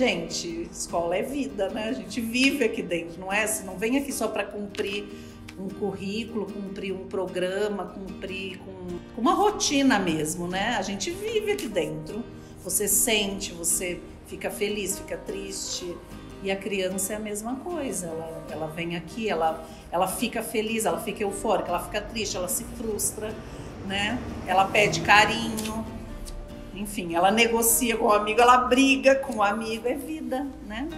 gente, escola é vida, né? A gente vive aqui dentro, não é? Você não vem aqui só para cumprir um currículo, cumprir um programa, cumprir com, uma rotina mesmo, né? A gente vive aqui dentro. Você sente, você fica feliz, fica triste. E a criança é a mesma coisa. Ela, ela vem aqui, ela, ela fica feliz, ela fica eufórica, ela fica triste, ela se frustra, né? Ela pede carinho. Enfim, ela negocia com o amigo, ela briga com o amigo. É vida, né?